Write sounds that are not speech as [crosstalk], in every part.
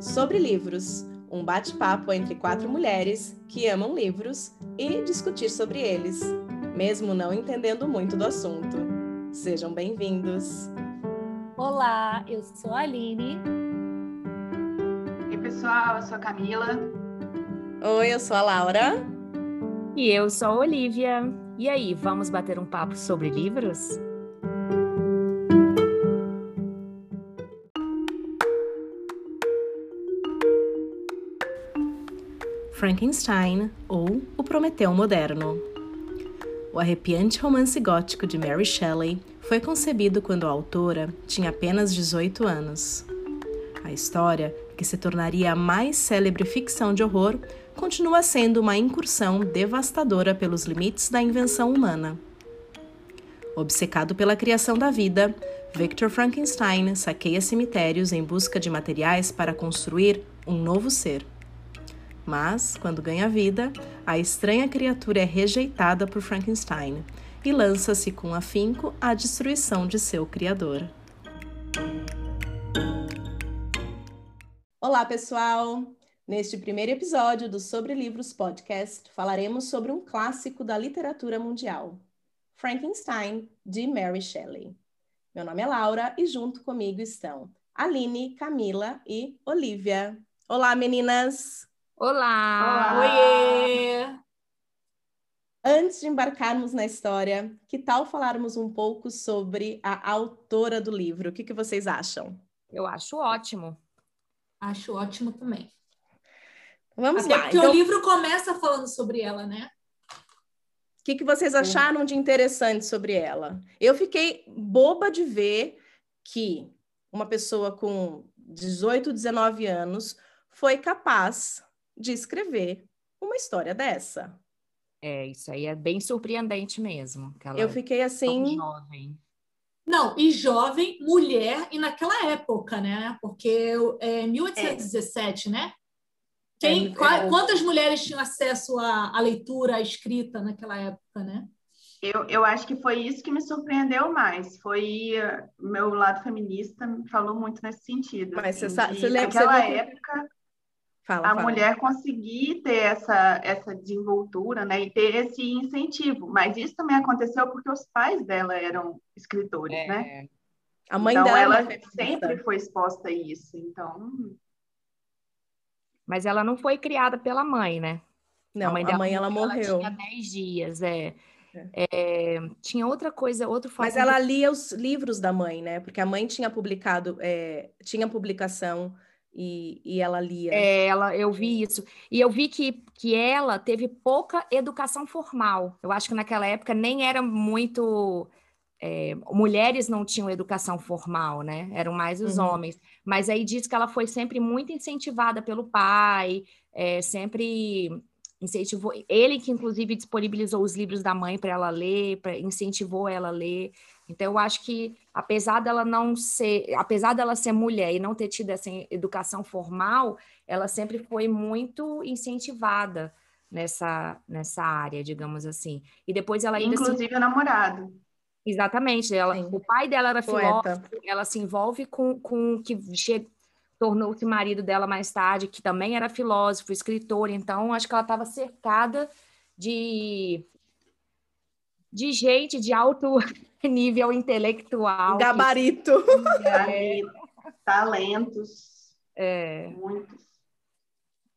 Sobre livros, um bate-papo entre quatro mulheres que amam livros e discutir sobre eles, mesmo não entendendo muito do assunto. Sejam bem-vindos! Olá, eu sou a Aline. Oi, pessoal, eu sou a Camila. Oi, eu sou a Laura. E eu sou a Olivia. E aí, vamos bater um papo sobre livros? Frankenstein ou O Prometeu Moderno. O arrepiante romance gótico de Mary Shelley foi concebido quando a autora tinha apenas 18 anos. A história, que se tornaria a mais célebre ficção de horror, continua sendo uma incursão devastadora pelos limites da invenção humana. Obcecado pela criação da vida, Victor Frankenstein saqueia cemitérios em busca de materiais para construir um novo ser. Mas, quando ganha vida, a estranha criatura é rejeitada por Frankenstein e lança-se com afinco à destruição de seu criador. Olá, pessoal! Neste primeiro episódio do Sobre Livros Podcast, falaremos sobre um clássico da literatura mundial, Frankenstein, de Mary Shelley. Meu nome é Laura e junto comigo estão Aline, Camila e Olivia. Olá, meninas! Olá! Olá! Oiê! Antes de embarcarmos na história, que tal falarmos um pouco sobre a autora do livro? O que, que vocês acham? Eu acho ótimo. Acho ótimo também. Vamos Até lá. porque Então, o livro começa falando sobre ela, né? o que, que vocês acharam de interessante sobre ela? Eu fiquei boba de ver que uma pessoa com 18, 19 anos foi capaz de escrever uma história dessa. É, isso aí é bem surpreendente mesmo. Eu é fiquei assim, jovem. Não, e jovem, mulher, e naquela época, né? Porque é 1817, né? Quem, É, qua- é. quantas mulheres tinham acesso à, à leitura, à escrita naquela época, né? Eu, eu acho que foi isso que me surpreendeu mais. Foi o meu lado feminista falou muito nesse sentido. Mas você assim, sabe- de você lembra- você naquela que- época fala, a fala. mulher conseguir ter essa, essa desenvoltura, né, e ter esse incentivo. Mas isso também aconteceu porque os pais dela eram escritores, né? É, A mãe então dela é ela sempre foi exposta a isso. Então, mas ela não foi criada pela mãe, né? Não, a mãe, dela ela morreu. tinha 10 dias, é. É, tinha outra coisa, outro Mas fato ela lia os livros da mãe, né? Porque a mãe tinha publicado, é, tinha publicação e, e ela lia. É, ela, eu vi isso. E eu vi que, que ela teve pouca educação formal. Eu acho que naquela época nem era muito. é, mulheres não tinham educação formal, né? Eram mais os Uhum. homens. Mas aí diz que ela foi sempre muito incentivada pelo pai, é, sempre incentivou. Ele que, inclusive, disponibilizou os livros da mãe para ela ler, pra, incentivou ela a ler. Então, eu acho que, apesar dela não ser, apesar dela ser mulher e não ter tido essa educação formal, ela sempre foi muito incentivada nessa, nessa área, digamos assim. E depois ela ainda se... inclusive o namorado. Exatamente, ela, Sim. o pai dela era filósofo, Poeta. ela se envolve com, com o que che... tornou-se marido dela mais tarde, que também era filósofo, escritor, então acho que ela estava cercada de de gente de alto [laughs] nível intelectual. que- Gabarito. Ali, talentos, é, muitos.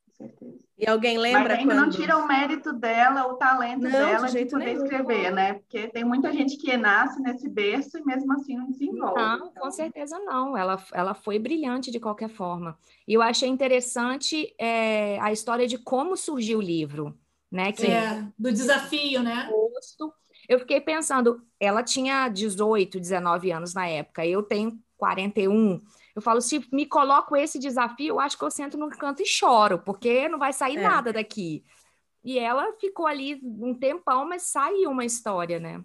Com certeza. E alguém Mas lembra ainda quando... não tira o mérito dela, o talento Não, dela de de, jeito poder nenhum. escrever, né? Porque tem muita gente que nasce nesse berço e mesmo assim não desenvolve. Não, Então, com certeza não. Ela, ela foi brilhante de qualquer forma. E eu achei interessante é, a história de como surgiu o livro, né? Que É, do desafio, né? agosto. Eu fiquei pensando, ela tinha 18, 19 anos na época, eu tenho 41. Eu falo, se me coloco esse desafio, eu acho que eu sento num canto e choro, porque não vai sair É. nada daqui. E ela ficou ali um tempão, mas saiu uma história, né?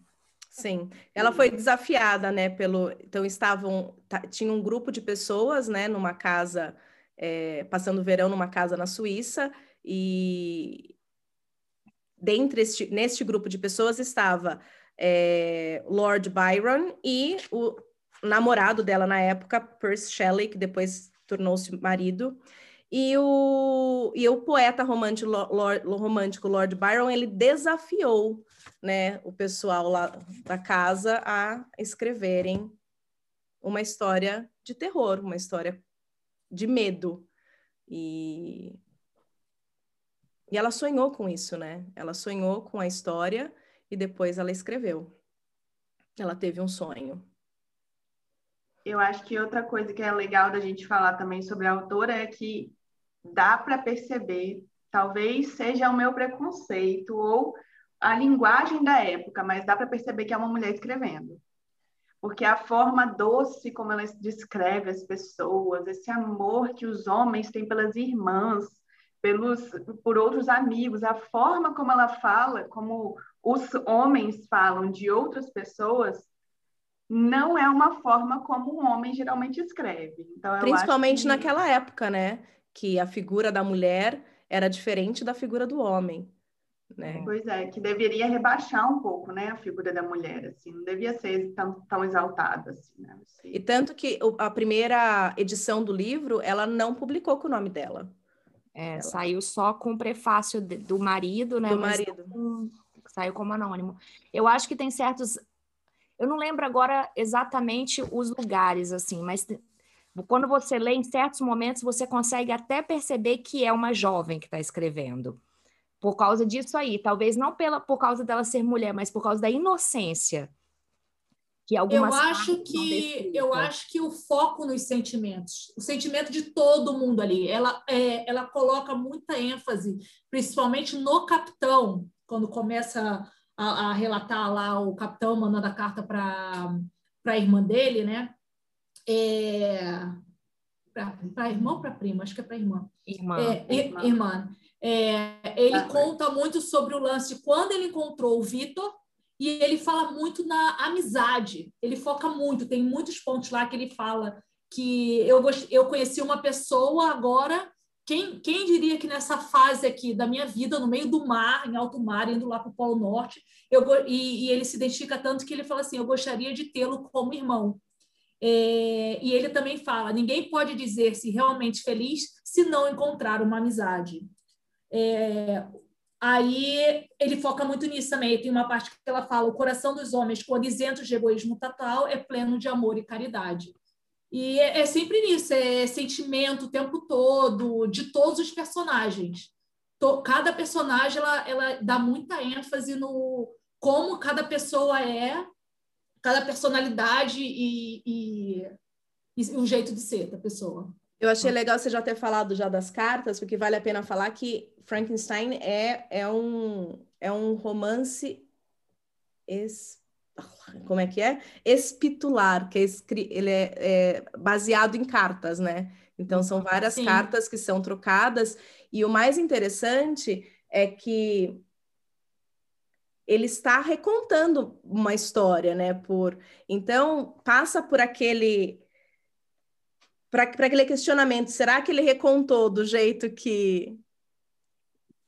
Sim, ela foi desafiada, né, pelo... Então estavam... ta- Tinha um grupo de pessoas, né, numa casa, é, passando o verão numa casa na Suíça, e dentre este, neste grupo de pessoas estava é, Lord Byron e o namorado dela na época, Percy Shelley, que depois tornou-se marido. E o, e o poeta romântico Lord, romântico Lord Byron, ele desafiou né, o pessoal lá da casa a escreverem uma história de terror, uma história de medo. E, e ela sonhou com isso, né? Ela sonhou com a história e depois ela escreveu. Ela teve um sonho. Eu acho que outra coisa que é legal da gente falar também sobre a autora é que dá para perceber, talvez seja o meu preconceito ou a linguagem da época, mas dá para perceber que é uma mulher escrevendo. Porque a forma doce como ela descreve as pessoas, esse amor que os homens têm pelas irmãs, pelos por outros amigos, a forma como ela fala, como os homens falam de outras pessoas, não é uma forma como um homem geralmente escreve. Então, Principalmente que... naquela época, né? Que a figura da mulher era diferente da figura do homem. Né? Pois é, que deveria rebaixar um pouco, né, a figura da mulher, assim, não devia ser tão, tão exaltada, assim, né? E tanto que a primeira edição do livro, ela não publicou com o nome dela. É, saiu só com o prefácio de, do marido, né? Do marido. Com, saiu como anônimo. Eu acho que tem certos eu não lembro agora exatamente os lugares, assim, mas quando você lê, em certos momentos, você consegue até perceber que é uma jovem que está escrevendo. Por causa disso aí, talvez não pela, por causa dela ser mulher, mas por causa da inocência. Que algumas eu acho que eu acho que o foco nos sentimentos, o sentimento de todo mundo ali, ela, é, ela coloca muita ênfase, principalmente no capitão, quando começa a, a relatar lá o capitão mandando a carta para a irmã dele, né? É, para a irmã ou para a prima? Acho que é para a irmã. Irmã. É, irmã. irmã. É, ele ah, conta muito sobre o lance de quando ele encontrou o Vitor e ele fala muito na amizade. Ele foca muito, tem muitos pontos lá que ele fala que eu, eu conheci uma pessoa agora quem, quem diria que nessa fase aqui da minha vida, no meio do mar, em alto mar, indo lá para o Polo Norte, eu, e, e, ele se identifica tanto que ele fala assim: eu gostaria de tê-lo como irmão. É, e ele também fala: ninguém pode dizer-se realmente feliz se não encontrar uma amizade. É, aí ele foca muito nisso também. Tem uma parte que ela fala: o coração dos homens, quando isento de egoísmo total, é pleno de amor e caridade. E é, é sempre nisso, é sentimento o tempo todo, de todos os personagens. cada personagem ela, ela dá muita ênfase no como cada pessoa é, cada personalidade e, e, e o jeito de ser da pessoa. Eu achei legal você já ter falado já das cartas, porque vale a pena falar que Frankenstein é, é, um, é um romance como é que é? Espitular, que é, ele é, é, baseado em cartas, né? Então são várias Sim. cartas que são trocadas e o mais interessante é que ele está recontando uma história, né? Por então passa por aquele para aquele questionamento, será que ele recontou do jeito que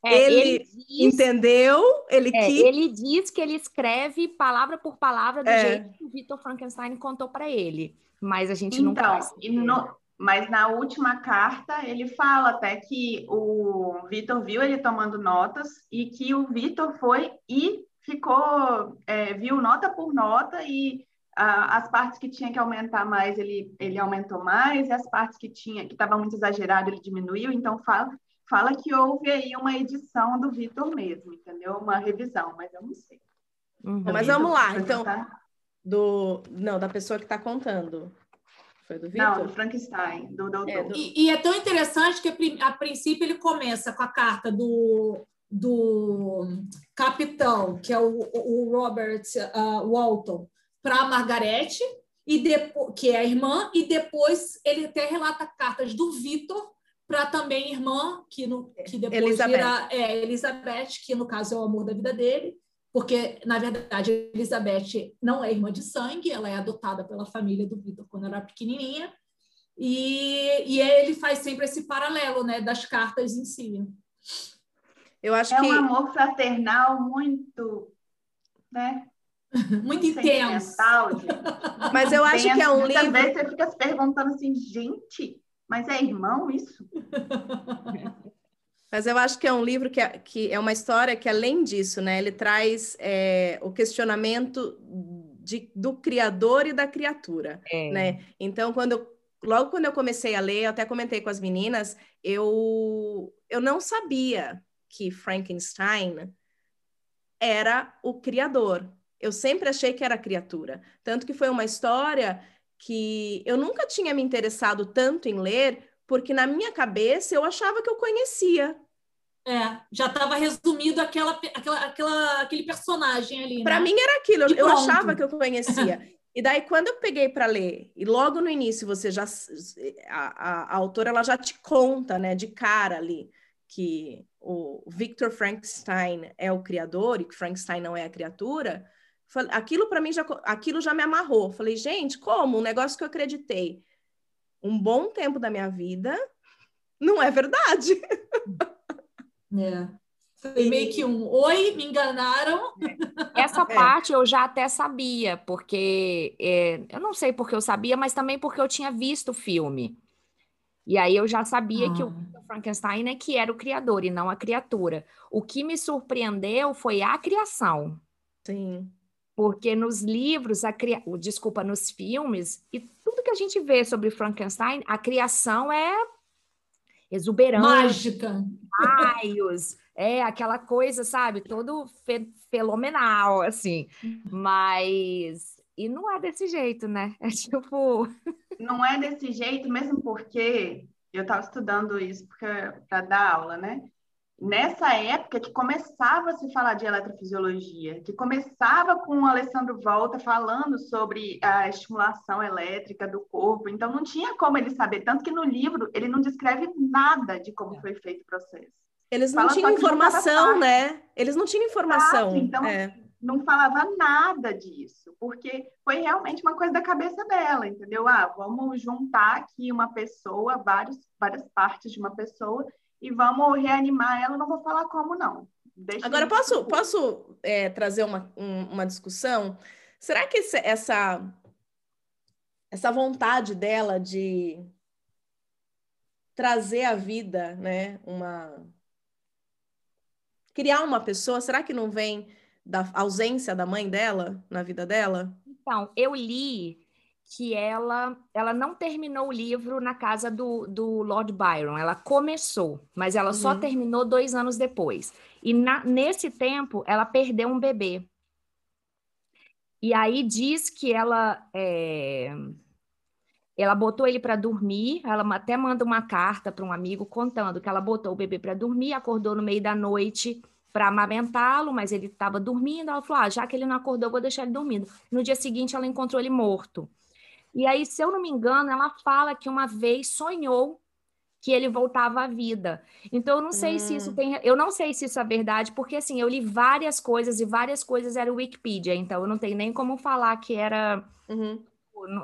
é, ele, ele diz, entendeu, ele é, Ele diz que ele escreve palavra por palavra do é. jeito que o Victor Frankenstein contou para ele, mas a gente então, não no, Mas na última carta ele fala até que o Victor viu ele tomando notas e que o Victor foi e ficou, é, viu nota por nota e as partes que tinha que aumentar mais ele, ele aumentou mais e as partes que tinha que estava muito exagerado ele diminuiu. Então fala fala que houve aí uma edição do Vitor mesmo, entendeu? Uma revisão, mas eu não sei. Uhum. Mas vamos lá, então. Do, não, da pessoa que está contando. Foi do Vitor? Não, do Frankenstein, do doutor. É, do... E, e, é tão interessante que, a princípio, ele começa com a carta do, do capitão, que é o, o Robert uh, Walton, para a Margarete, e depois, que é a irmã, e depois ele até relata cartas do Vitor para também irmã, que, no, que depois Elizabeth. vira é, Elizabeth, que no caso é o amor da vida dele, porque, na verdade, Elizabeth não é irmã de sangue, ela é adotada pela família do Vitor quando era pequenininha, e, e ele faz sempre esse paralelo né, das cartas em si. Eu acho é que... um amor fraternal muito, né? [laughs] muito intenso. [laughs] Mas eu acho que é um livro... Vezes você fica se perguntando assim, gente Mas é irmão isso? [laughs] Mas eu acho que é um livro que é, que é uma história que, além disso, né, ele traz é, o questionamento de, do criador e da criatura, é. né? Então, quando eu, logo quando eu comecei a ler, eu até comentei com as meninas, eu, eu não sabia que Frankenstein era o criador. Eu sempre achei que era criatura. Tanto que foi uma história que eu nunca tinha me interessado tanto em ler, porque na minha cabeça eu achava que eu conhecia. É, já estava resumido aquela, aquela, aquela, aquele personagem ali. Para né? mim era aquilo, eu, eu achava que eu conhecia. [laughs] E daí, quando eu peguei para ler, e logo no início você já. A, a, a, autora ela já te conta, né, de cara ali, que o Victor Frankenstein é o criador e que Frankenstein não é a criatura. Aquilo para mim já, aquilo já me amarrou. Falei, gente, como? Um negócio que eu acreditei um bom tempo da minha vida não é verdade. É. Foi meio que um oi, me enganaram. Essa [laughs] é. parte eu já até sabia, porque é, eu não sei porque eu sabia, mas também porque eu tinha visto o filme. E aí eu já sabia ah. que o ah. Frankenstein é que era o criador e não a criatura. O que me surpreendeu foi a criação. Sim. Porque nos livros, a cria... desculpa, nos filmes, e tudo que a gente vê sobre Frankenstein, a criação é exuberante. Mágica. Raios, é aquela coisa, sabe? Todo fe fenomenal, assim. Mas. E não é desse jeito, né? É tipo. [laughs] Não é desse jeito, mesmo porque eu estava estudando isso para dar aula, né? Nessa época que começava a se falar de eletrofisiologia, que começava com o Alessandro Volta falando sobre a estimulação elétrica do corpo. Então, não tinha como ele saber. Tanto que no livro ele não descreve nada de como foi feito o processo. Eles não Fala tinham informação, né? Eles não tinham informação. então, é. não falava nada disso, porque foi realmente uma coisa da cabeça dela, entendeu? Ah, vamos juntar aqui uma pessoa, vários, várias partes de uma pessoa, e vamos reanimar ela. Não vou falar como, não. Deixa Agora, posso, posso é, trazer uma, um, uma discussão? Será que esse, essa, essa vontade dela de trazer à vida, né, uma criar uma pessoa, será que não vem da ausência da mãe dela na vida dela? Então, eu li que ela, ela não terminou o livro na casa do, do Lord Byron. Ela começou, mas ela uhum. só terminou dois anos depois. E na, nesse tempo, ela perdeu um bebê. E aí diz que ela é, ela botou ele para dormir. Ela até manda uma carta para um amigo contando que ela botou o bebê para dormir, acordou no meio da noite para amamentá-lo, mas ele estava dormindo. Ela falou: ah, já que ele não acordou, vou deixar ele dormindo. No dia seguinte, ela encontrou ele morto. E aí, se eu não me engano, ela fala que uma vez sonhou que ele voltava à vida. Então, eu não sei hum. se isso hum. tem. Eu não sei se isso é verdade, porque assim, eu li várias coisas e várias coisas era Wikipedia, então eu não tenho nem como falar que era. Uhum.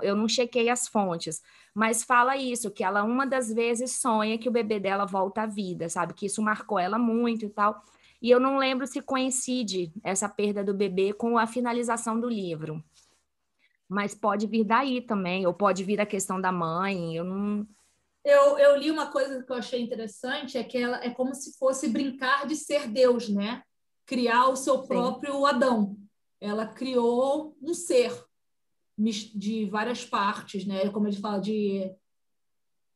Eu não chequei as fontes, mas fala isso, que ela uma das vezes sonha que o bebê dela volta à vida, sabe? Que isso marcou ela muito e tal. E eu não lembro se coincide essa perda do bebê com a finalização do livro mas pode vir daí também, ou pode vir a questão da mãe, eu não... Eu, eu li uma coisa que eu achei interessante, é que ela é como se fosse brincar de ser Deus, né? Criar o seu próprio Sim. Adão. Ela criou um ser de várias partes, né? Como ele fala de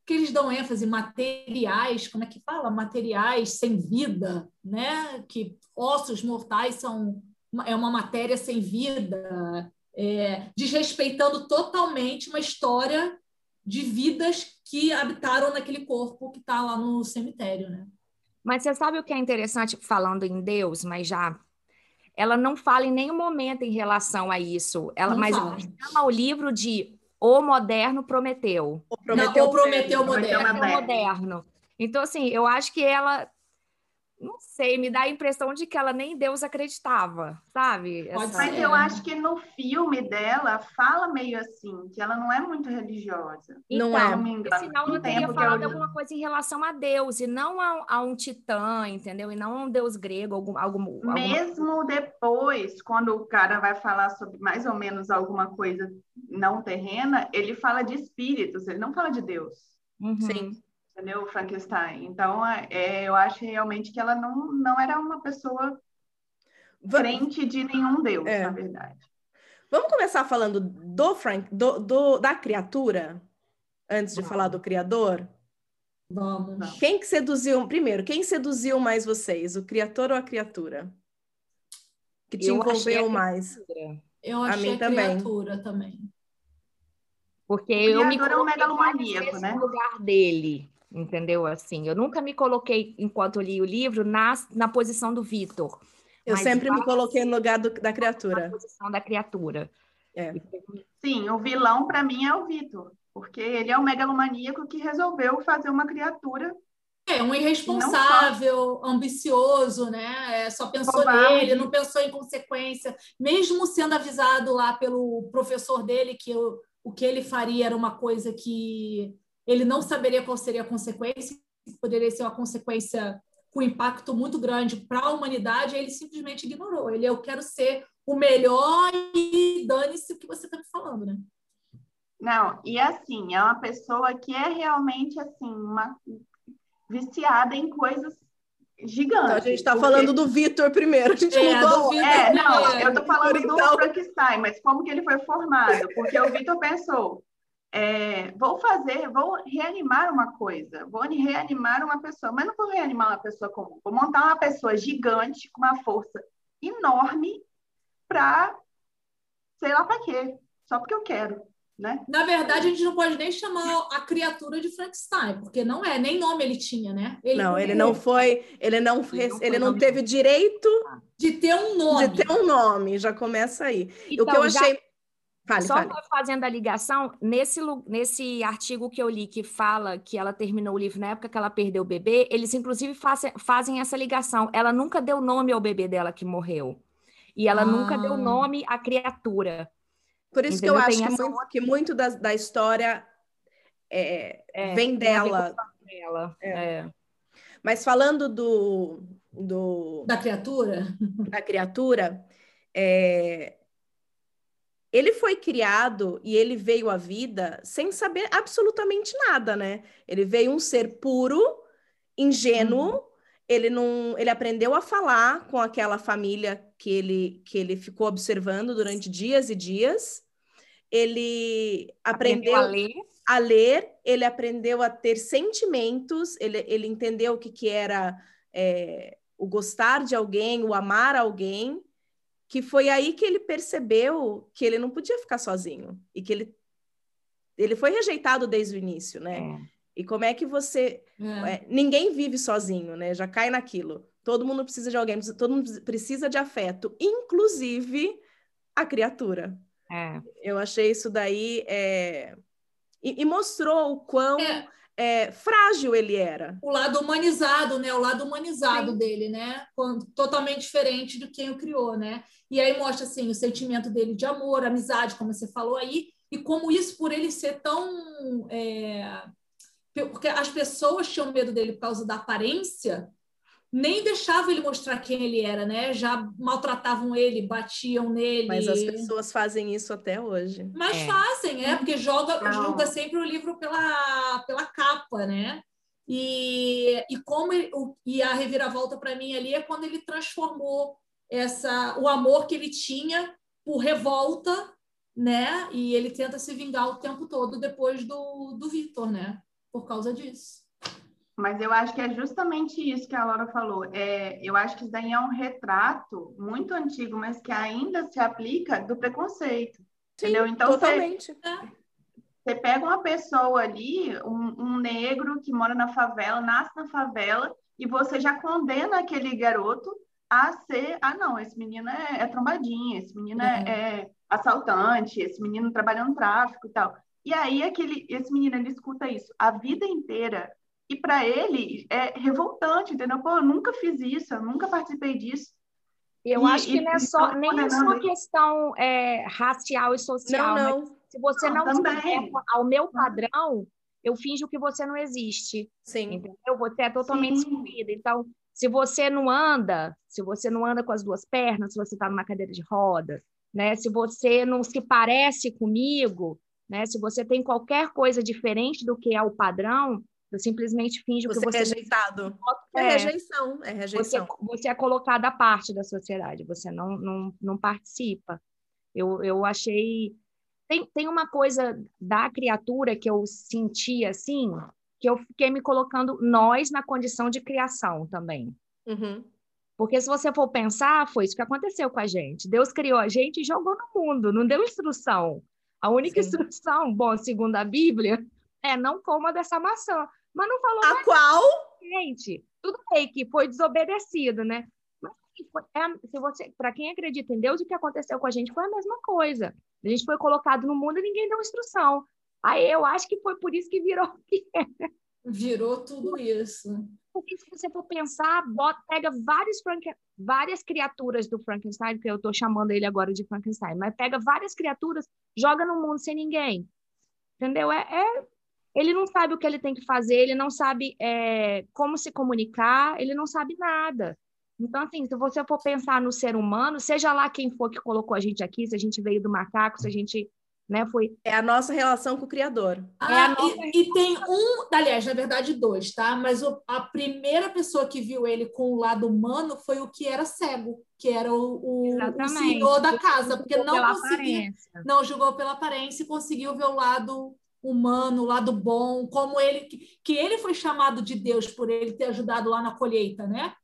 que eles dão ênfase materiais, como é que fala? Materiais sem vida, né? Que ossos mortais são é uma matéria sem vida, é, desrespeitando totalmente uma história de vidas que habitaram naquele corpo que está lá no cemitério, né? Mas você sabe o que é interessante falando em Deus, mas já ela não fala em nenhum momento em relação a isso. Ela, não mas fala. ela chama o livro de O Moderno Prometeu. O Prometeu, não, o Prometeu Moderno. Moderno. Então, assim, eu acho que ela não sei, me dá a impressão de que ela nem Deus acreditava, sabe? Essa... Mas eu acho que no filme dela fala meio assim, que ela não é muito religiosa. Então, não é. Me engano. Senão ela teria falado alguma coisa em relação a Deus, e não a, a, um titã, entendeu? E não a um deus grego, algum, algum, Mesmo alguma... depois, quando o cara vai falar sobre mais ou menos alguma coisa não terrena, ele fala de espíritos, ele não fala de Deus. Uhum. Sim. Entendeu? Frankenstein. Então, é, eu acho realmente que ela não, não era uma pessoa crente de nenhum deus, é. na verdade. Vamos começar falando do Frank, do, do da criatura, antes de Vamos. falar do criador? Vamos. Quem que seduziu, primeiro, quem seduziu mais vocês, o criador ou a criatura? Que te eu envolveu mais? Eu achei a, mim a criatura também. Porque eu me coloquei é um megalomaníaco, né? no lugar dele, entendeu? Assim, eu nunca me coloquei, enquanto li o livro, na, na posição do Vitor. Eu sempre me coloquei no lugar do, da criatura. Na posição da criatura. É. Sim, o vilão para mim é o Vitor, porque ele é o megalomaníaco que resolveu fazer uma criatura é um irresponsável, só... ambicioso, né? É, só pensou nele, não pensou em consequência, mesmo sendo avisado lá pelo professor dele que eu, o que ele faria era uma coisa que ele não saberia qual seria a consequência, poderia ser uma consequência com impacto muito grande para a humanidade, ele simplesmente ignorou. Ele, eu quero ser o melhor e dane-se o que você está me falando, né? Não, e assim, é uma pessoa que é realmente assim, uma viciada em coisas gigantes. Então, a gente está porque... falando do Vitor primeiro, a gente é, mudou. É, não, eu estou falando do Frankenstein, mas como que ele foi formado? Porque o Vitor pensou, é, vou fazer, vou reanimar uma coisa, vou reanimar uma pessoa, mas não vou reanimar uma pessoa comum, vou montar uma pessoa gigante com uma força enorme para sei lá para quê, só porque eu quero. Né? Na verdade, a gente não pode nem chamar a criatura de Frankenstein, porque não é, nem nome ele tinha, né? Ele não, ele não foi, ele não, ele não, ele não teve direito de ter um nome. De ter um nome, já começa aí. Então, o que eu achei. Fale, Só fale. fazendo a ligação, nesse, nesse artigo que eu li que fala que ela terminou o livro na época que ela perdeu o bebê, eles inclusive fazem, fazem essa ligação. Ela nunca deu nome ao bebê dela que morreu. E ela ah. nunca deu ah. nome à criatura. Por isso Entendeu? que eu acho que muito, que muito, da, da história é, é, vem dela. dela. É. é. Mas falando do, do da criatura, da criatura, é, ele foi criado e ele veio à vida sem saber absolutamente nada, né? Ele veio um ser puro, ingênuo. Uhum. Ele não, ele aprendeu a falar com aquela família que ele, que ele ficou observando durante dias e dias. Ele aprendeu, aprendeu a, ler. a, ler. ele aprendeu a ter sentimentos, ele, ele entendeu o que, que era é, o gostar de alguém, o amar alguém, que foi aí que ele percebeu que ele não podia ficar sozinho e que ele, ele foi rejeitado desde o início, né? É. E como é que você. É. É, ninguém vive sozinho, né? Já cai naquilo. Todo mundo precisa de alguém, todo mundo precisa de afeto, inclusive a criatura. É. Eu achei isso daí. É... E, e, mostrou o quão é. frágil ele era. O lado humanizado, né? O lado humanizado Sim. dele, né? Totalmente diferente do quem o criou, né? E aí mostra assim o sentimento dele de amor, amizade, como você falou aí, e como isso por ele ser tão é, porque as pessoas tinham medo dele por causa da aparência, nem deixavam ele mostrar quem ele era, né? Já maltratavam ele, batiam nele. Mas as pessoas fazem isso até hoje. Mas é. fazem, é, porque joga, julga sempre o livro pela, pela capa, né? E, e como ele, o, e a reviravolta para mim ali é quando ele transformou essa o amor que ele tinha por revolta, né? E ele tenta se vingar o tempo todo depois do, do Victor, né? Por causa disso. Mas eu acho que é justamente isso que a Laura falou. É, eu acho que isso daí é um retrato muito antigo, mas que ainda se aplica do preconceito. Sim, entendeu? Então, totalmente. Você, você pega uma pessoa ali, um, um, negro que mora na favela, nasce na favela, e você já condena aquele garoto a ser, ah, não, esse menino é, é trombadinha, esse menino é, é assaltante, esse menino trabalha no tráfico e tal. E aí aquele, esse menino ele escuta isso a vida inteira e para ele é revoltante, entendeu? Pô, eu nunca fiz isso, eu nunca participei disso. Eu e, acho que não é só, nem é só questão é, racial e social. Não, não. se você não, não se adequa ao meu padrão, eu finjo que você não existe. Sim. Entendeu? Você é totalmente excluída. Então, se você não anda, se você não anda com as duas pernas, se você está numa cadeira de rodas, né? Se você não se parece comigo, Né? Se você tem qualquer coisa diferente do que é o padrão, eu simplesmente finge você que você é rejeitado. É, é rejeição, é rejeição. Você, você, é colocado à parte da sociedade, você não, não, não participa. Eu, eu achei. Tem, tem uma coisa da criatura que eu senti assim, que eu fiquei me colocando nós na condição de criação também. Uhum. Porque se você for pensar, foi isso que aconteceu com a gente. Deus criou a gente e jogou no mundo, não deu instrução. A única Sim. instrução, bom, segundo a Bíblia, é não coma dessa maçã. Mas não falou. A qual? Gente, tudo bem que foi desobedecido, né? Mas é, se você, para quem acredita em Deus, o que aconteceu com a gente foi a mesma coisa. A gente foi colocado no mundo e ninguém deu instrução. Aí eu acho que foi por isso que virou o que é. Virou tudo isso. Porque se você for pensar, bota, pega vários várias criaturas do Frankenstein, que eu estou chamando ele agora de Frankenstein, mas pega várias criaturas, joga no mundo sem ninguém. Entendeu? É, é ele não sabe o que ele tem que fazer, ele não sabe é, como se comunicar, ele não sabe nada. Então, assim, se você for pensar no ser humano, seja lá quem for que colocou a gente aqui, se a gente veio do macaco, se a gente né, foi... É a nossa relação com o Criador. Ah, é e, e, tem um, aliás, na verdade, dois, tá? Mas o, a primeira pessoa que viu ele com o lado humano foi o que era cego, que era o, o, o senhor da casa, porque não conseguia, não julgou pela aparência e conseguiu ver o lado humano, o lado bom, como ele que ele foi chamado de Deus por ele ter ajudado lá na colheita, né?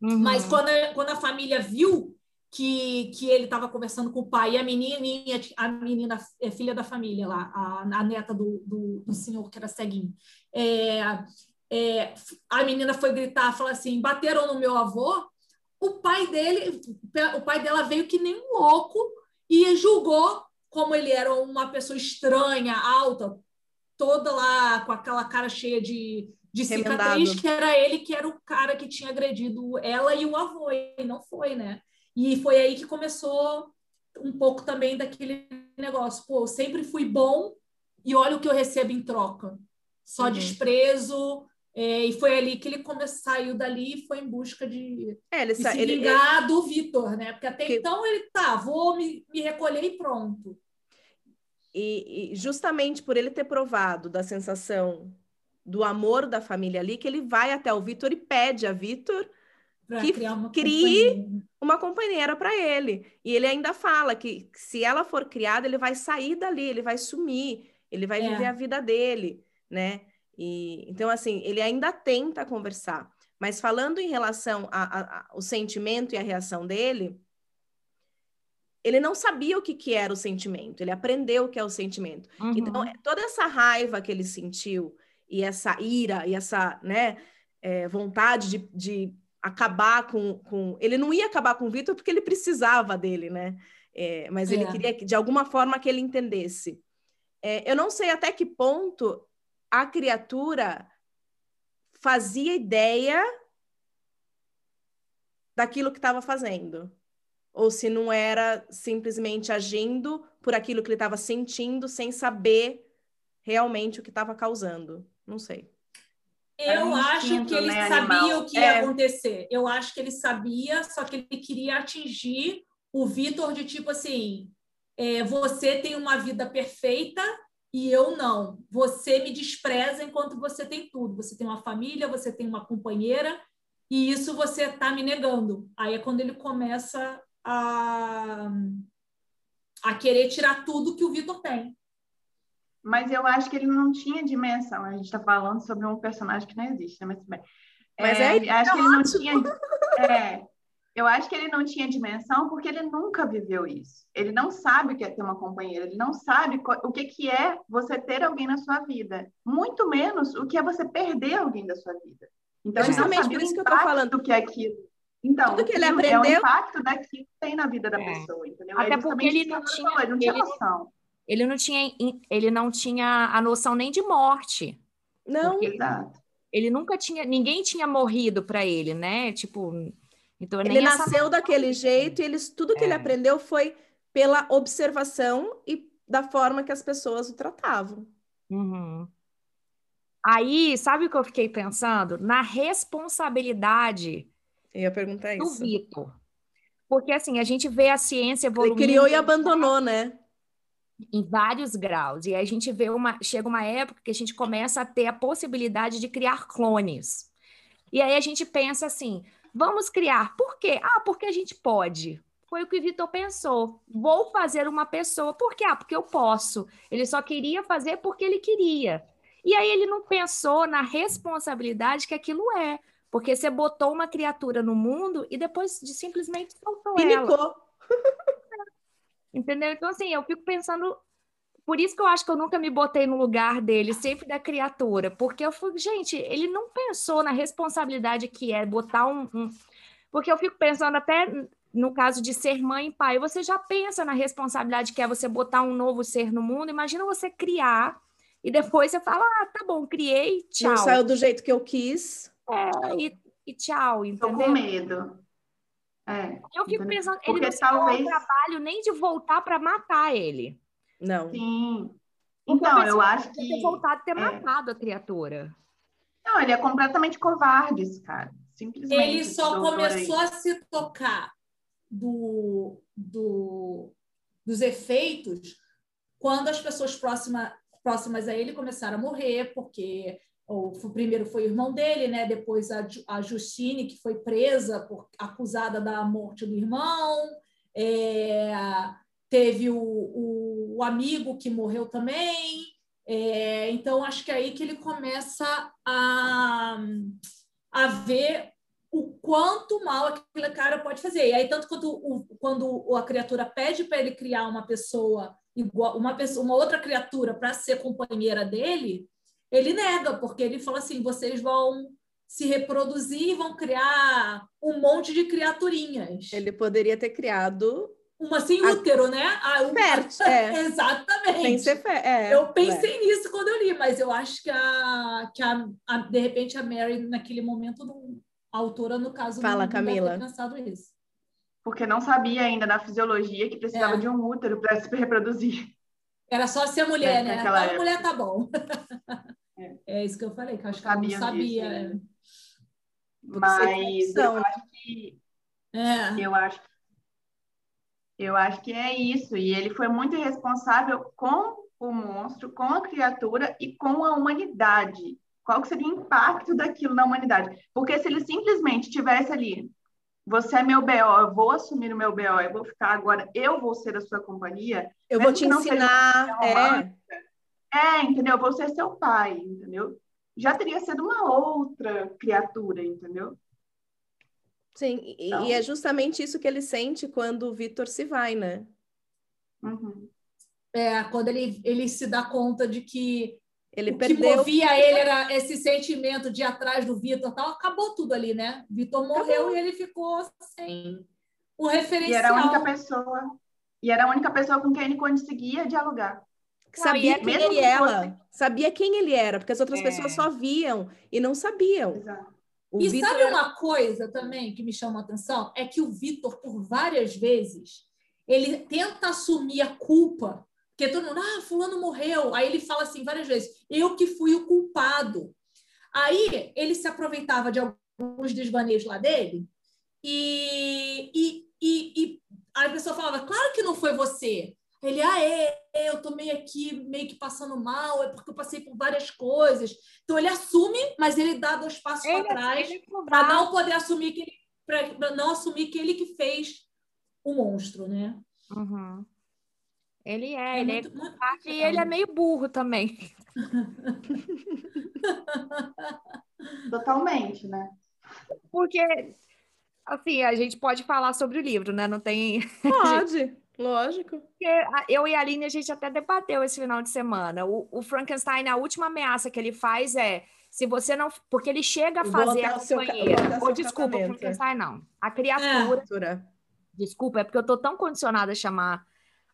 Uhum. Mas quando a, quando a família viu que, que ele estava conversando com o pai e a menininha, a menina é filha da família lá, a, a neta do, do, do, senhor que era ceguinho, é, é, a menina foi gritar, falar assim, bateram no meu avô. O pai dele, o pai dela veio que nem um louco e julgou como ele era uma pessoa estranha, alta, toda lá com aquela cara cheia de, de cicatriz, que era ele que era o cara que tinha agredido ela e o avô, e não foi, né? E foi aí que começou um pouco também daquele negócio, pô, eu sempre fui bom e olha o que eu recebo em troca. Só uhum. desprezo, é, e foi ali que ele começou, saiu dali e foi em busca de, é, ele de se ele, vingar ele... do Vitor, né? Porque até que... então ele tá, vou me, me recolher e pronto. E, e, justamente por ele ter provado da sensação do amor da família ali, que ele vai até o Vitor e pede a Vitor que uma crie companheira. uma companheira para ele. E ele ainda fala que se ela for criada, ele vai sair dali, ele vai sumir, ele vai é. viver a vida dele, né? E, então, assim, ele ainda tenta conversar. Mas falando em relação ao sentimento e a reação dele, ele não sabia o que, que era o sentimento, ele aprendeu o que é o sentimento. Uhum. Então, toda essa raiva que ele sentiu, e essa ira, e essa né, é, vontade de, de acabar com, com. Ele não ia acabar com o Vitor porque ele precisava dele, né? É, mas ele é. queria, de alguma forma, que ele entendesse. É, eu não sei até que ponto a criatura fazia ideia daquilo que estava fazendo. Ou se não era simplesmente agindo por aquilo que ele estava sentindo, sem saber realmente o que estava causando. Não sei. Eu acho que ele né, sabia animal. o que ia é. acontecer. Eu acho que ele sabia, só que ele queria atingir o Vitor de tipo assim: é, você tem uma vida perfeita e eu não. Você me despreza enquanto você tem tudo. Você tem uma família, você tem uma companheira, e isso você está me negando. Aí é quando ele começa a, a querer tirar tudo que o Vitor tem. Mas eu acho que ele não tinha dimensão. A gente está falando sobre um personagem que não existe, né? mas bem. Mas é, é acho que ele não tinha. É, eu acho que ele não tinha dimensão porque ele nunca viveu isso. Ele não sabe o que é ter uma companheira, ele não sabe o que, que é você ter alguém na sua vida, muito menos o que é você perder alguém da sua vida. Então, é justamente por isso que eu tô falando do que é aquilo. Então, Tudo que ele aprendeu é o impacto daquilo que tem na vida da é. pessoa, entendeu? Até porque ele não tinha, falou, ele não tinha ele, noção. Ele não tinha, ele não tinha a noção nem de morte. Não. Exato. Ele nunca tinha, ninguém tinha morrido para ele, né? Tipo, então, ele nasceu daquele jeito e eles, tudo que é. ele aprendeu foi pela observação e da forma que as pessoas o tratavam. Uhum. Aí, sabe o que eu fiquei pensando? Na responsabilidade eu ia perguntar do Vitor. Porque, assim, a gente vê a ciência evoluindo... Ele criou e abandonou, né? em vários graus. E aí a gente vê uma. Chega uma época que a gente começa a ter a possibilidade de criar clones. E aí a gente pensa assim: vamos criar. Por quê? Ah, porque a gente pode. Foi o que o Vitor pensou. Vou fazer uma pessoa. Por quê? Ah, porque eu posso. Ele só queria fazer porque ele queria. E aí ele não pensou na responsabilidade que aquilo é. Porque você botou uma criatura no mundo e depois de simplesmente soltou Pinicou. ela. Entendeu? Então, assim, eu fico pensando. Por isso que eu acho que eu nunca me botei no lugar dele, sempre da criatura. Porque eu fui, gente, ele não pensou na responsabilidade que é botar um, um. Porque eu fico pensando até no caso de ser mãe e pai, você já pensa na responsabilidade que é você botar um novo ser no mundo. Imagina você criar e depois você fala: ah, tá bom, criei, tchau. Não saiu do jeito que eu quis. É, e, e tchau, entendeu? Tô com medo. É, eu fico pensando, ele não talvez... trabalho nem de voltar para matar ele. Não. Sim. Então, eu acho que. Ter voltado ter é. matado a criatura. Não, ele é completamente covarde, esse cara. Simplesmente. Ele só começou aí. a se tocar do, do, dos efeitos quando as pessoas próxima, próximas a ele começaram a morrer, porque o, primeiro foi o irmão dele, né? depois a, a Justine, que foi presa, por, acusada da morte do irmão, é, teve o, o, o, amigo que morreu também. É, então, acho que é aí que ele começa a, a ver o quanto mal aquele cara pode fazer. E aí, tanto quando, o, quando a criatura pede para ele criar uma pessoa igual, uma, pessoa, uma outra criatura para ser companheira dele, ele nega, porque ele fala assim: vocês vão se reproduzir, vão criar um monte de criaturinhas. Ele poderia ter criado uma sem útero, né? Ah, uma... Fértil, [laughs] é. Exatamente. Tem que ser fé... é, eu pensei é. nisso quando eu li, mas eu acho que, a, que a, a, de repente a Mary, naquele momento, não, a autora, no caso, Fala, não, Camila. ter pensado isso. Porque não sabia ainda da fisiologia que precisava é. de um útero para se reproduzir. Era só ser mulher, é, né? A mulher tá bom. É. é. isso que eu falei, que eu acho que ela não sabia. Disso, né? Mas eu acho que. É. Eu acho eu acho que é isso. E ele foi muito responsável com o monstro, com a criatura e com a humanidade. Qual que seria o impacto daquilo na humanidade? Porque se ele simplesmente tivesse ali, você é meu BO, eu vou assumir o meu BO, eu vou ficar agora, eu vou ser a sua companhia. Eu vou te ensinar. É. é, entendeu? Eu vou ser seu pai, entendeu? Já teria sido uma outra criatura, entendeu? Sim, e, então... e é justamente isso que ele sente quando o Vitor se vai, né? Uhum. É, quando ele, ele se dá conta de que ele o perdeu. que movia ele era esse sentimento de ir atrás do Vitor tal, acabou tudo ali, né? Vitor morreu acabou. e ele ficou sem o referencial. E era a única pessoa, e era a única pessoa com quem ele conseguia dialogar. Sabia quem ele era, fosse... sabia quem ele era, porque as outras é. pessoas só viam e não sabiam. Exato. O e Victor... sabe uma coisa também que me chama a atenção? É que o Vitor, por várias vezes, ele tenta assumir a culpa. Porque todo mundo, ah, fulano morreu. Aí ele fala assim várias vezes, eu que fui o culpado. Aí ele se aproveitava de alguns desvaneios lá dele e, e, e, e a pessoa falava, claro que não foi você. Ele, ah, é, é, eu tô meio aqui, meio que passando mal, é porque eu passei por várias coisas. Então ele assume, mas ele dá dois passos para trás para não poder assumir que ele, para não assumir que ele que fez o monstro, né? Uhum. Ele é, é ele é muito, é muito, e ele é meio burro também. [laughs] Totalmente, né? Porque assim, a gente pode falar sobre o livro, né? Não tem. [laughs] Pode. Lógico. Eu e a Aline, a gente até debateu esse final de semana. O, o, Frankenstein, a última ameaça que ele faz é se você não. Porque ele chega a fazer a companheira. Ou desculpa, o Frankenstein não. A criatura. É. Desculpa, é porque eu tô tão condicionada a chamar.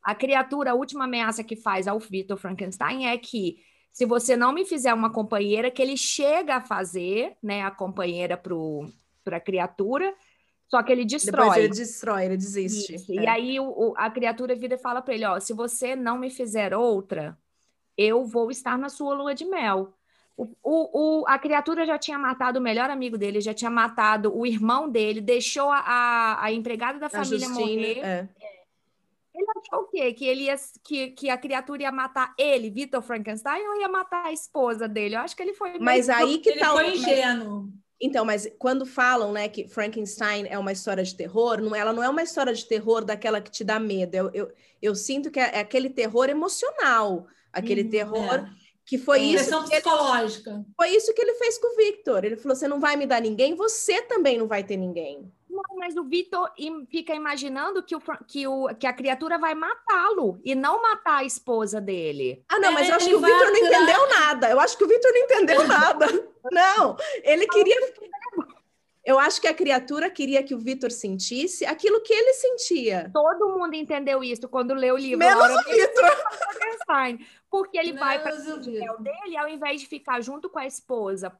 A criatura, a última ameaça que faz ao Victor Frankenstein é que se você não me fizer uma companheira, que ele chega a fazer, né, a companheira para a criatura, só que ele destrói. Depois ele destrói, ele desiste. É. E aí o, o, a criatura vira e fala para ele: ó, se você não me fizer outra, eu vou estar na sua lua de mel. O, o, a criatura já tinha matado o melhor amigo dele, já tinha matado o irmão dele, deixou a, a, a empregada da família Justine, morrer. É. Ele achou o quê? Que, ele ia, que, que a criatura ia matar ele, Vitor Frankenstein, ou ia matar a esposa dele? Eu acho que ele foi. Mas aí que ele tá. foi ingênuo. Então, mas quando falam, né, que Frankenstein é uma história de terror, não, ela não é uma história de terror daquela que te dá medo. Eu, eu, eu sinto que é, é aquele terror emocional, aquele Hum, terror é. que foi isso. Pressão que ele- psicológica. foi isso que ele fez com o Victor. Ele falou: você não vai me dar ninguém, você também não vai ter ninguém. Não, mas o Vitor fica imaginando que, o, que, o, que a criatura vai matá-lo e não matar a esposa dele. Ah, não, mas eu acho que ele o vai Victor não entendeu nada. Eu acho que o Victor não entendeu [laughs] nada. Não, ele queria. Eu acho que a criatura queria que o Victor sentisse aquilo que ele sentia. Todo mundo entendeu isso quando leu o livro. Menos o. Frankenstein. Porque ele vai para Menos o Vitor. dele, ao invés de ficar junto com a esposa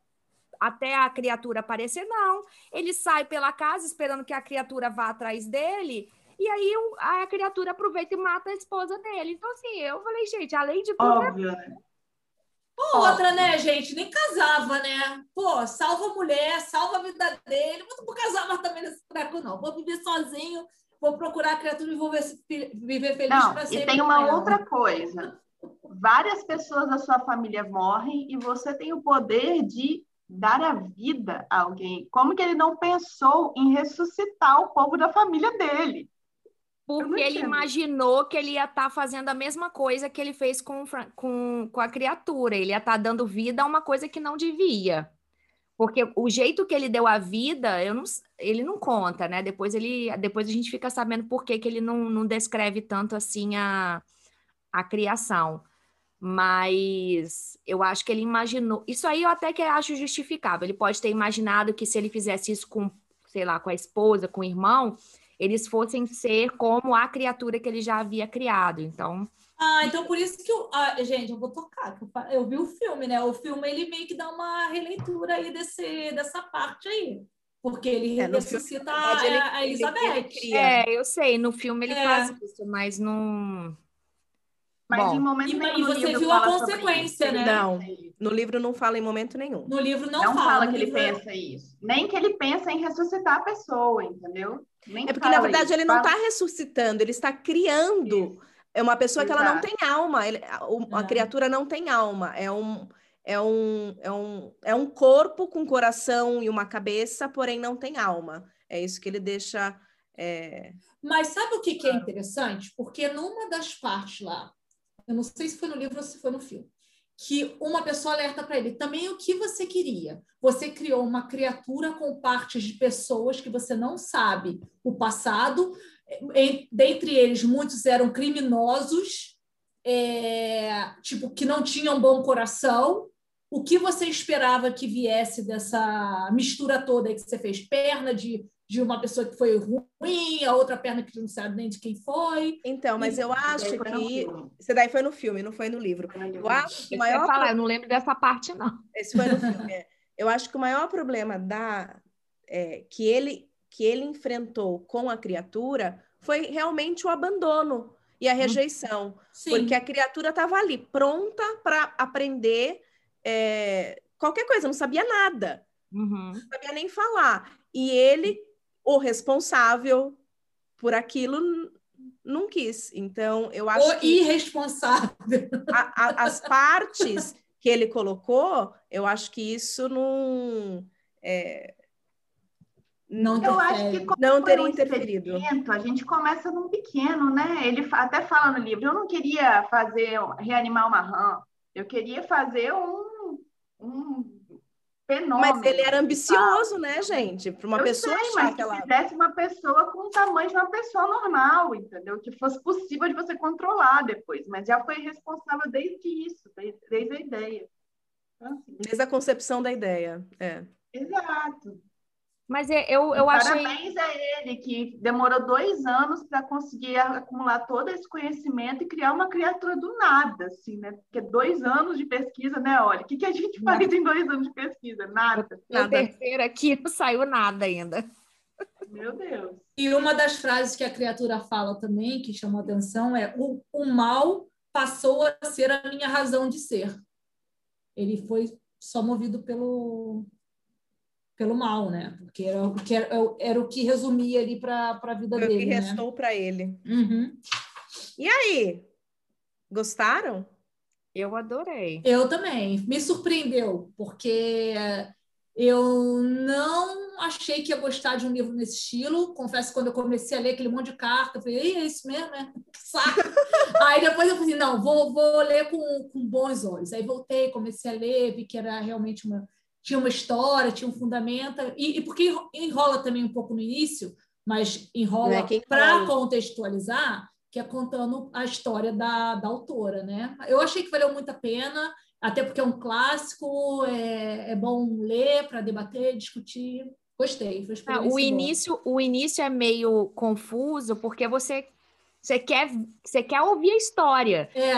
até a criatura aparecer, não. Ele sai pela casa esperando que a criatura vá atrás dele. E aí a criatura aproveita e mata a esposa dele. Então, assim, eu falei, gente, além de tudo, é Óbvio, né? Pô, outra, né, gente? Nem casava, né? Pô, salva a mulher, salva a vida dele. Mas não vou casar mais também nesse treco, não. Vou viver sozinho, vou procurar a criatura e vou se viver feliz Não, pra e sempre. tem com uma outra coisa. Várias pessoas da sua família morrem e você tem o poder de dar a vida a alguém. Como que ele não pensou em ressuscitar o povo da família dele? Porque ele imaginou que ele ia estar fazendo a mesma coisa que ele fez com, com, com a criatura. Ele ia estar dando vida a uma coisa que não devia. Porque o jeito que ele deu a vida, eu não, ele não conta, né? Depois, ele, depois a gente fica sabendo por que, que ele não, não descreve tanto assim a, a criação. Mas eu acho que ele imaginou. Isso aí eu até que acho justificável. Ele pode ter imaginado que se ele fizesse isso com, sei lá, com a esposa, com o irmão, eles fossem ser como a criatura que ele já havia criado. Então, Ah, então por isso que eu. ah, gente, eu vou tocar. eu Eu vi o filme, né? O filme ele meio que dá uma releitura aí desse, dessa parte aí. Porque ele É, filme, ressuscita verdade, a, ele- a ele- Elizabeth. ele cria. é, eu sei, no filme ele É. faz isso, mas não. Mas Bom, em momento e- nenhum e no você livro viu a fala consequência, isso. né? Não. No livro não fala em momento nenhum. No livro não, Não, fala, no que ele livro é- pensa isso. Nem que ele pensa em ressuscitar a pessoa, entendeu? Nem É porque, na fala verdade, isso. ele não Fala- está ressuscitando, ele está criando. É uma pessoa que ela não Exato. tem alma. ele- a, o- a É. criatura não tem alma. É um, é, um, é, um, é um corpo com coração e uma cabeça, porém não tem alma. É isso que ele deixa. é, Mas sabe o que, que é interessante? Porque numa das partes lá, eu não sei se foi no livro ou se foi no filme, que uma pessoa alerta para ele também o que você queria. Você criou uma criatura com partes de pessoas que você não sabe o passado. Em- dentre eles, muitos eram criminosos, é, tipo, que não tinham bom coração. O que você esperava que viesse dessa mistura toda que você fez? Perna de, de uma pessoa que foi ruim, a outra perna que não sabe nem de quem foi. Então, mas eu acho que. Isso daí foi no filme, não foi no livro. Eu acho que o Eu ia maior falar, eu não lembro dessa parte, não. Esse foi no filme. é. Eu acho que o maior problema da é, que ele que ele enfrentou com a criatura foi realmente o abandono e a rejeição, Sim. porque a criatura estava ali pronta para aprender é, qualquer coisa, não sabia nada, Uhum. não sabia nem falar. E ele, o responsável por aquilo, não quis. Então, eu acho O que irresponsável. a- a- as partes que ele colocou, eu acho que isso não. é, Não Eu acho que Não teria um interferido. A gente começa num pequeno, né? Ele até fala no livro, eu não queria fazer reanimar uma rã, eu queria fazer um, um fenômeno. Mas ele era ambicioso, né, gente? Para uma Eu pessoa sei, mas que ela. se fizesse uma pessoa com o tamanho de uma pessoa normal, entendeu? Que fosse possível de você controlar depois, mas já foi responsável desde isso, desde, desde a ideia. Então, assim, Desde a concepção da ideia. É. exato. Mas é- eu, eu achei. Parabéns a ele, que demorou dois anos para conseguir acumular todo esse conhecimento e criar uma criatura do nada, assim, né? Porque dois anos de pesquisa, né? Olha, o que, que a gente faz em dois anos de pesquisa? Nada. Meu Nada. terceiro aqui não saiu nada ainda. Meu Deus. E uma das frases que a criatura fala também, que chamou atenção, é: o, o mal passou a ser a minha razão de ser. Ele foi só movido pelo, pelo mal, né? Porque era, o que era, era o que resumia ali para a vida Foi o dele. que né? restou para ele. Uhum. E aí? Gostaram? Eu adorei. Eu também. Me surpreendeu, porque eu não achei que ia gostar de um livro nesse estilo. Confesso que quando eu comecei a ler aquele monte de carta, eu falei, é isso mesmo, é? [laughs] Que saco. [laughs] Aí depois eu falei, não, vou, vou ler com, com bons olhos. Aí voltei, comecei a ler, vi que era realmente uma. Tinha uma história, tinha um fundamento, e, e porque enrola também um pouco no início, mas enrola é para contextualizar, que é contando a história da, da autora, né? Eu achei que valeu muito a pena até porque é um clássico, é, é bom ler para debater, discutir. Gostei. Ah, o início, o início é meio confuso porque você você quer você quer ouvir a história. É.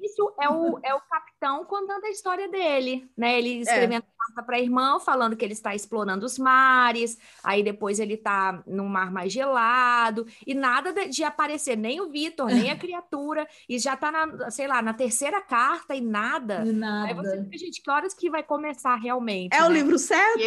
Isso é o, é o capitão contando a história dele, né? Ele é. escrevendo é. carta para a irmã, falando que ele está explorando os mares, aí depois ele está num mar mais gelado, e nada de, de aparecer nem o Vitor, nem a [laughs] criatura, e já está na, sei lá, na terceira carta e nada. E nada. Aí você fica, gente, que horas que vai começar realmente? É né? o livro certo?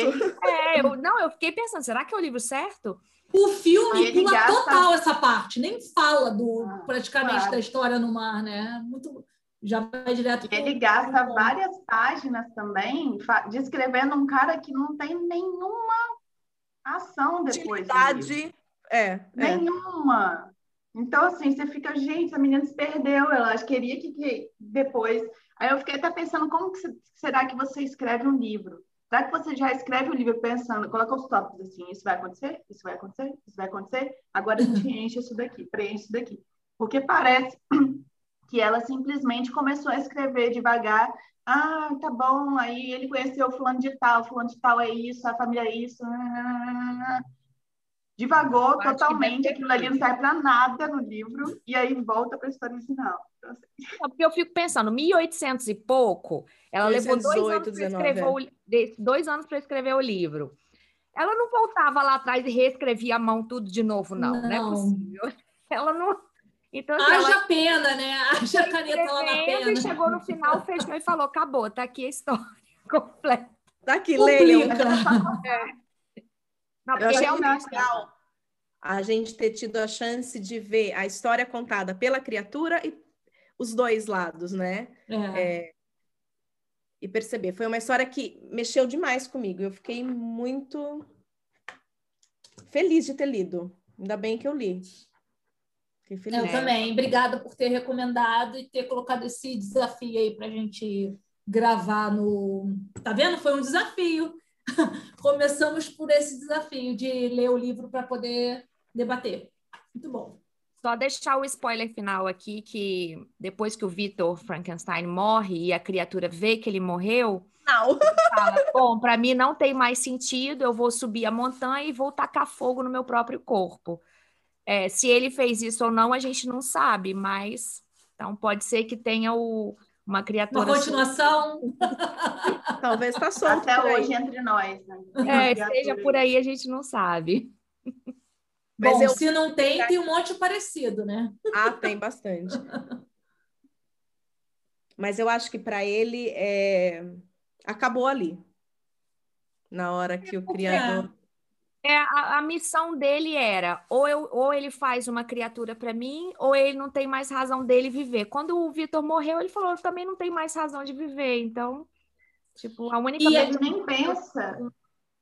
É, eu, não, eu fiquei pensando, será que é o livro certo? O filme pula gasta... total essa parte, nem fala do ah, praticamente claro. da história no mar, né? Muito já vai direto. Ele gasta várias páginas também descrevendo um cara que não tem nenhuma ação depois. Utilidade. É, é. Nenhuma. É. Então, assim, você fica, gente, essa menina se perdeu, ela queria que, que depois. Aí eu fiquei até pensando, como que será que você escreve um livro? Será que você já escreve o um livro pensando, coloca os tópicos assim, isso vai acontecer, isso vai acontecer, isso vai acontecer, agora a gente [laughs] enche isso daqui, preenche isso daqui. Porque parece [clears throat] que ela simplesmente começou a escrever devagar. Ah, tá bom. Aí ele conheceu fulano de tal, fulano de tal é isso, a família é isso. Devagou totalmente, aquilo ali não sai para nada no livro, e aí volta para a história original. Então, assim... é porque eu fico pensando, 1800 e pouco, ela 1818, levou dois anos para escrever, o, dois anos para escrever o livro. Ela não voltava lá atrás e reescrevia a mão tudo de novo, não. Não, não é possível. Ela não então, assim, Haja ela... pena, né? Haja caneta lá na pena. E chegou no final, fechou e falou: acabou, tá aqui a história [laughs] completa. Tá aqui, leiam. É. Não, Eu achei realmente... legal a gente ter tido a chance de ver a história contada pela criatura e os dois lados, né? É. É, e perceber. Foi uma história que mexeu demais comigo. Eu fiquei muito feliz de ter lido. Ainda bem que eu li. Eu também. Obrigada por ter recomendado e ter colocado esse desafio aí para a gente gravar no. Tá vendo? Foi um desafio. [laughs] Começamos por esse desafio de ler o livro para poder debater. Muito bom. Só deixar o spoiler final aqui, que depois que o Victor Frankenstein morre e a criatura vê que ele morreu, não. Fala, Bom, para mim não tem mais sentido, eu vou subir a montanha e vou tacar fogo no meu próprio corpo. É, se ele fez isso ou não, a gente não sabe, mas então pode ser que tenha o, uma criatura. Uma continuação. [laughs] Talvez está solto. Até hoje entre nós. Né? É, seja por aí, a gente não sabe. [laughs] Mas Bom, eu... se não tem, tem um monte parecido, né? Ah, tem bastante. Mas eu acho que para ele é... acabou ali. Na hora que é o criador. É, a, a, missão dele era ou, eu, ou ele faz uma criatura para mim, ou ele não tem mais razão dele viver. Quando o Vitor morreu, ele falou: eu também não tenho mais razão de viver. Então, tipo, a única. E ele nem pensa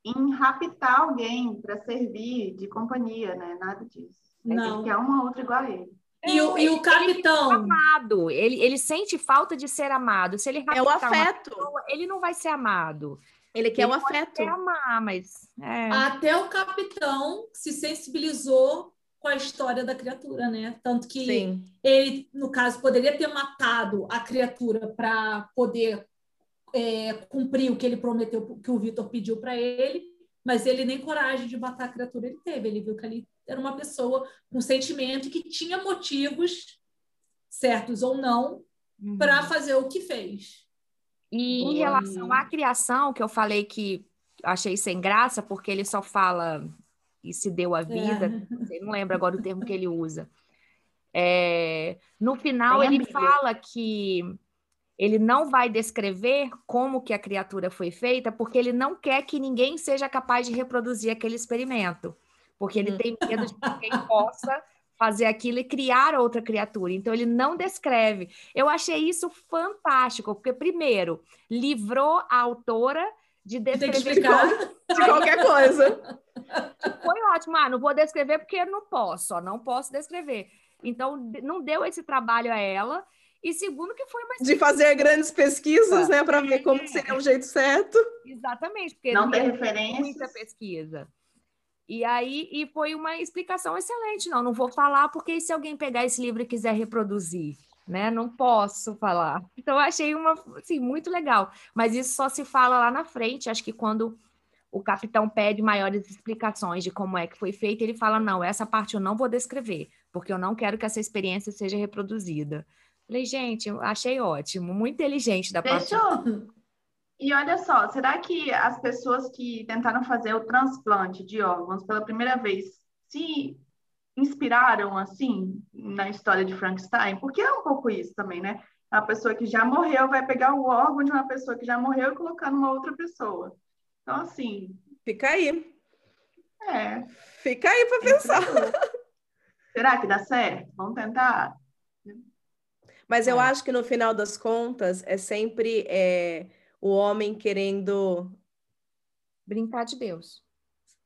em raptar alguém para servir de companhia, né? Nada disso. Não. Ele quer uma outra igual a ele. E o, e o capitão. Ele amado, ele, ele sente falta de ser amado. Se ele é o afeto. Pessoa, ele não vai ser amado. Ele quer ele o afeto. Quer amar, mas. É. Até o capitão se sensibilizou com a história da criatura, né? Tanto que Sim. ele, no caso, poderia ter matado a criatura para poder é, cumprir o que ele prometeu, que o Vitor pediu para ele, mas ele nem coragem de matar a criatura ele teve. Ele viu que ali era uma pessoa com sentimento que tinha motivos, certos ou não, uhum. para fazer o que fez. E Boa. em relação à criação, que eu falei que achei sem graça, porque ele só fala e se deu a vida, é. não lembro agora o termo que ele usa. É, no final, ele fala que ele não vai descrever como que a criatura foi feita, porque ele não quer que ninguém seja capaz de reproduzir aquele experimento, porque ele hum. tem medo de que alguém [laughs] possa fazer aquilo e criar outra criatura. Então, ele não descreve. Eu achei isso fantástico, porque, primeiro, livrou a autora de descrever [laughs] de qualquer coisa. Foi ótimo. Ah, não vou descrever porque não posso, ó, não posso descrever. Então, não deu esse trabalho a ela. E segundo, que foi uma. De fazer grandes pesquisas, né, para ver como seria o jeito certo. Exatamente, porque não tem referência. Muita pesquisa. E aí e foi uma explicação excelente. Não, não vou falar, porque se alguém pegar esse livro e quiser reproduzir, né? Não posso falar. Então, achei uma assim, muito legal. Mas isso só se fala lá na frente. Acho que quando o capitão pede maiores explicações de como é que foi feito, ele fala: não, essa parte eu não vou descrever, porque eu não quero que essa experiência seja reproduzida. Falei, gente, achei ótimo, muito inteligente da parte. E olha só, será que as pessoas que tentaram fazer o transplante de órgãos pela primeira vez se inspiraram assim na história de Frankenstein? Porque é um pouco isso também, né? A pessoa que já morreu vai pegar o órgão de uma pessoa que já morreu e colocar numa outra pessoa. Então, assim. Fica aí. É. Fica aí para pensar. Será que dá certo? Vamos tentar? Mas eu é. acho que no final das contas é sempre é, o homem querendo brincar de Deus.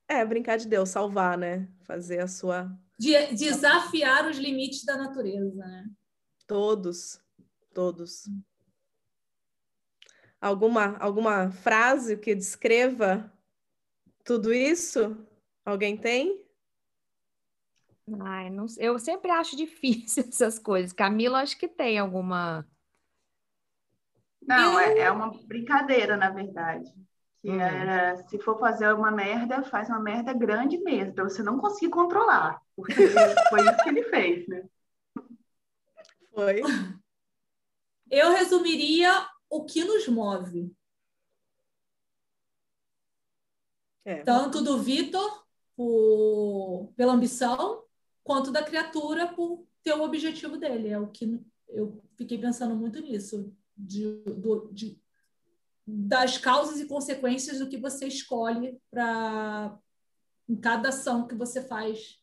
É, brincar de Deus, salvar, né? Fazer a sua. De, desafiar os limites da natureza, né? Todos, todos. Alguma, alguma frase que descreva tudo isso? Alguém tem? Ai, não, eu sempre acho difícil [laughs] essas coisas. Camila, acho que tem alguma. Não, é, é uma brincadeira, na verdade. Que hum. era, se for fazer uma merda, faz uma merda grande mesmo, para você não conseguir controlar. Porque [laughs] foi isso que ele fez, né? Foi. Eu resumiria o que nos move. É. Tanto do Vitor pela ambição, quanto da criatura por ter o objetivo dele. É o que eu fiquei pensando muito nisso, de, do, de das causas e consequências do que você escolhe para em cada ação que você faz,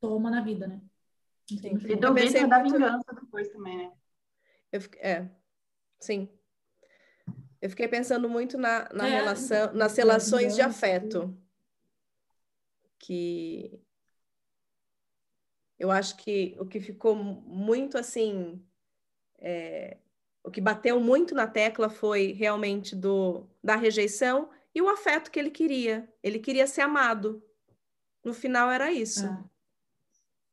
toma na vida, né? Sim. E do Vitor da vingança depois também, né? Eu, é, sim. Eu fiquei pensando muito na, na é, relação, nas relações de afeto. Que eu acho que o que ficou muito assim, é, o que bateu muito na tecla foi realmente do da rejeição e o afeto que ele queria. Ele queria ser amado. No final era isso. É.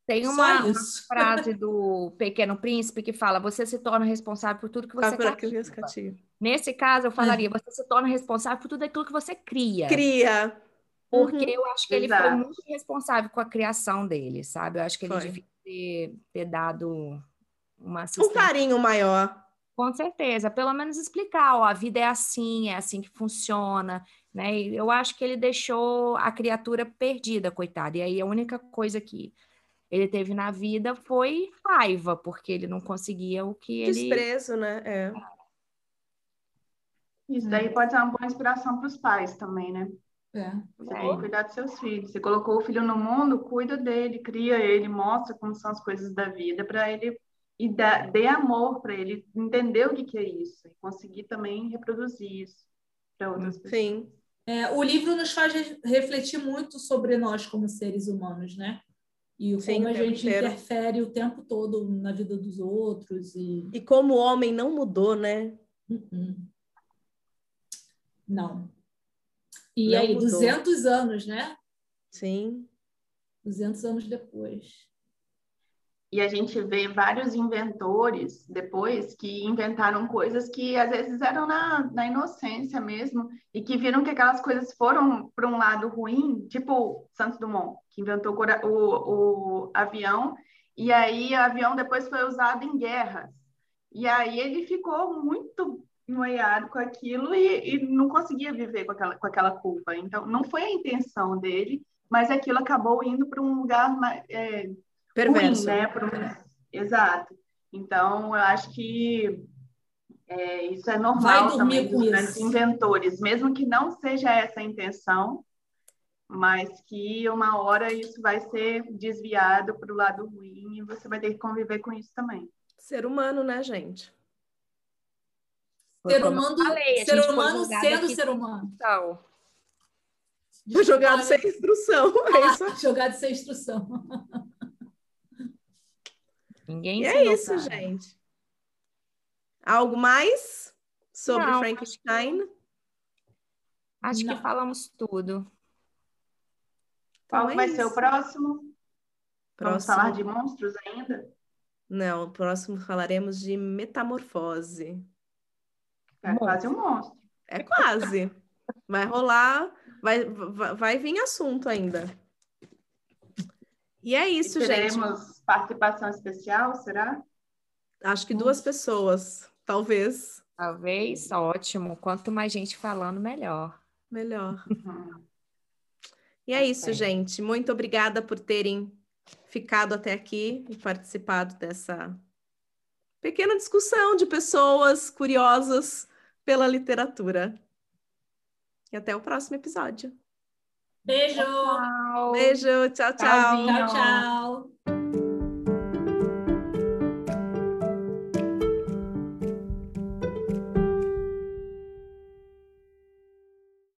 Tem uma, uma, frase do Pequeno Príncipe que fala: você se torna responsável por tudo que você ah, cativa. Nesse caso, eu falaria: [laughs] você se torna responsável por tudo aquilo que você cria. Cria. Porque uhum. eu acho que ele Exato. foi muito responsável com a criação dele, sabe? Eu acho que ele foi. devia ter, ter dado uma Um carinho maior. Com certeza, pelo menos explicar, ó, a vida é assim, é assim que funciona, né? E eu acho que ele deixou a criatura perdida, coitada. E aí a única coisa que ele teve na vida foi raiva, porque ele não conseguia o que ele. Desprezo, né? É. Isso daí pode ser uma boa inspiração para os pais também, né? É. Você tem que cuidar dos seus filhos. Você colocou o filho no mundo, cuida dele, cria ele, mostra como são as coisas da vida para ele e dá, dê amor para ele entender o que, que é isso e conseguir também reproduzir isso para outras pessoas. Sim. É, o livro nos faz refletir muito sobre nós como seres humanos, né? E Sim, como a gente inteiro. interfere o tempo todo na vida dos outros. E, e como o homem não mudou, né? Uh -uh. Não. E Não aí, mudou. 200 anos, né? Sim. 200 anos depois. E a gente vê vários inventores depois que inventaram coisas que às vezes eram na, na inocência mesmo e que viram que aquelas coisas foram para um lado ruim, tipo Santos Dumont, que inventou o, o avião, e aí o avião depois foi usado em guerras. E aí ele ficou muito noiado com aquilo e, e, não conseguia viver com aquela, com aquela culpa. Então, não foi a intenção dele, mas aquilo acabou indo para um lugar mais, é, perverso, ruim, né? Um... Exato. Então, eu acho que é, isso é normal também dos grandes inventores, mesmo que não seja essa a intenção, mas que uma hora isso vai ser desviado para o lado ruim e você vai ter que conviver com isso também. Ser humano, né, gente? Ser humano, falei, ser humano sendo ser humano. Então. Jogado sem instrução. Ah, é jogado sem instrução. Ninguém e é isso, cara. gente. Algo mais sobre Não, Frankenstein? Acho que, acho que falamos tudo. Qual então é vai isso. ser o próximo? próximo? Vamos falar de monstros ainda? Não, o próximo falaremos de metamorfose. É quase um monstro. É quase. Vai rolar, vai, vai, vai vir assunto ainda. E é isso, e teremos gente. Teremos participação especial, será? Acho que duas pessoas, talvez. Talvez, ótimo. Quanto mais gente falando, melhor. Melhor. Uhum. E é isso, gente. Muito obrigada por terem ficado até aqui e participado dessa pequena discussão de pessoas curiosas pela literatura. E até o próximo episódio. Beijo. Tchau. Beijo. Tchau, tchau. Tchau, tchau.